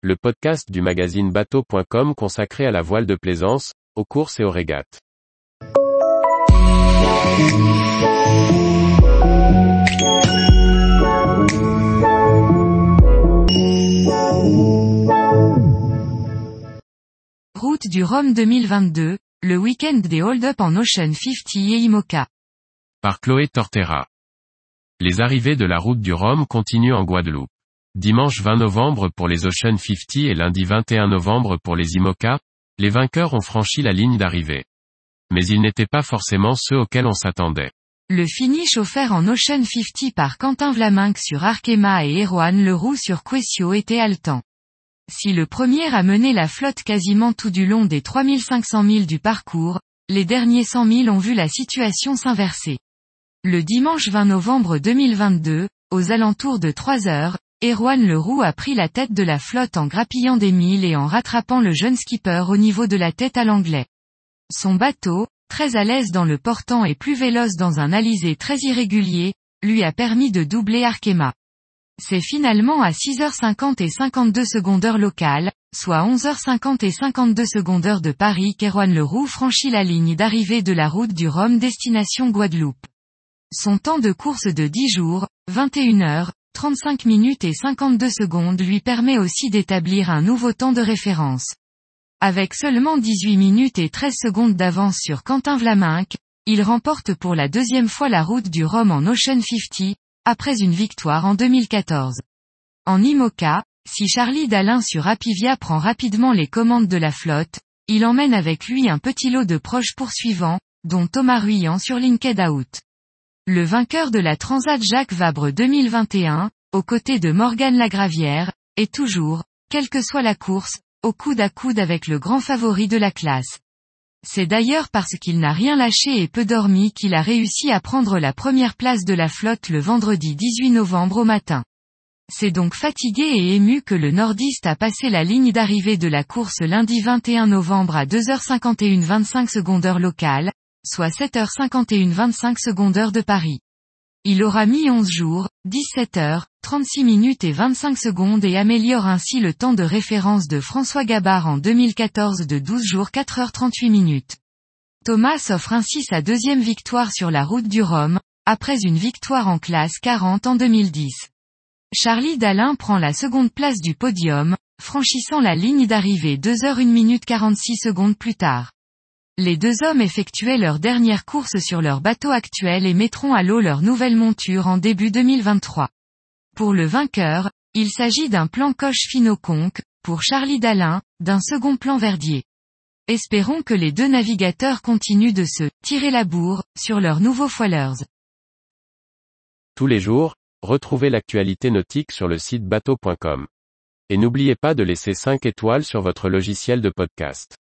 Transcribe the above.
le podcast du magazine bateau.com consacré à la voile de plaisance, aux courses et aux régates. Route du Rhum 2022, le week-end des hold-up en Ocean 50 et IMOCA. Par Chloé Tortera. Les arrivées de la route du Rhum continuent en Guadeloupe. Dimanche 20 novembre pour les Ocean 50 et lundi 21 novembre pour les IMOCA, les vainqueurs ont franchi la ligne d'arrivée. Mais ils n'étaient pas forcément ceux auxquels on s'attendait. Le finish offert en Ocean 50 par Quentin Vlaminck sur Arkema et Erwan Leroux sur Quessio était haletant. Si le premier a mené la flotte quasiment tout du long des 3500 milles du parcours, les derniers 100 milles ont vu la situation s'inverser. Le dimanche 20 novembre 2022, aux alentours de 3 heures, Erwan Leroux a pris la tête de la flotte en grappillant des milles et en rattrapant le jeune skipper au niveau de la tête à l'anglais. Son bateau, très à l'aise dans le portant et plus véloce dans un alizé très irrégulier, lui a permis de doubler Arkema. C'est finalement à 6h50 et 52 secondes heure locale, soit 11h50 et 52 secondes heure de Paris qu'Erwan Leroux franchit la ligne d'arrivée de la route du Rhum destination Guadeloupe. Son temps de course de 10 jours, 21 heures, 35 minutes et 52 secondes lui permet aussi d'établir un nouveau temps de référence. Avec seulement 18 minutes et 13 secondes d'avance sur Quentin Vlaminck, il remporte pour la deuxième fois la route du Rhum en Ocean 50, après une victoire en 2014. En IMOCA, si Charlie Dalin sur Apivia prend rapidement les commandes de la flotte, il emmène avec lui un petit lot de proches poursuivants, dont Thomas Ruyant sur Linked Out. Le vainqueur de la Transat Jacques Vabre 2021, aux côtés de Morgane Lagravière, est toujours, quelle que soit la course, au coude à coude avec le grand favori de la classe. C'est d'ailleurs parce qu'il n'a rien lâché et peu dormi qu'il a réussi à prendre la première place de la flotte le vendredi 18 novembre au matin. C'est donc fatigué et ému que le nordiste a passé la ligne d'arrivée de la course lundi 21 novembre à 2h51 25 secondes heure locale, soit 7h51 25 secondes heure de Paris. Il aura mis 11 jours, 17 heures, 36 minutes et 25 secondes et améliore ainsi le temps de référence de François Gabard en 2014 de 12 jours 4 heures 38 minutes. Thomas offre ainsi sa deuxième victoire sur la route du Rhum, après une victoire en classe 40 en 2010. Charlie Dalin prend la seconde place du podium, franchissant la ligne d'arrivée 2 heures 1 minute 46 secondes plus tard. Les deux hommes effectuaient leur dernière course sur leur bateau actuel et mettront à l'eau leur nouvelle monture en début 2023. Pour le vainqueur, il s'agit d'un plan coche fino-conque, pour Charlie Dalin, d'un second plan verdier. Espérons que les deux navigateurs continuent de se tirer la bourre sur leurs nouveaux foilers. Tous les jours, retrouvez l'actualité nautique sur le site bateau.com. Et n'oubliez pas de laisser 5 étoiles sur votre logiciel de podcast.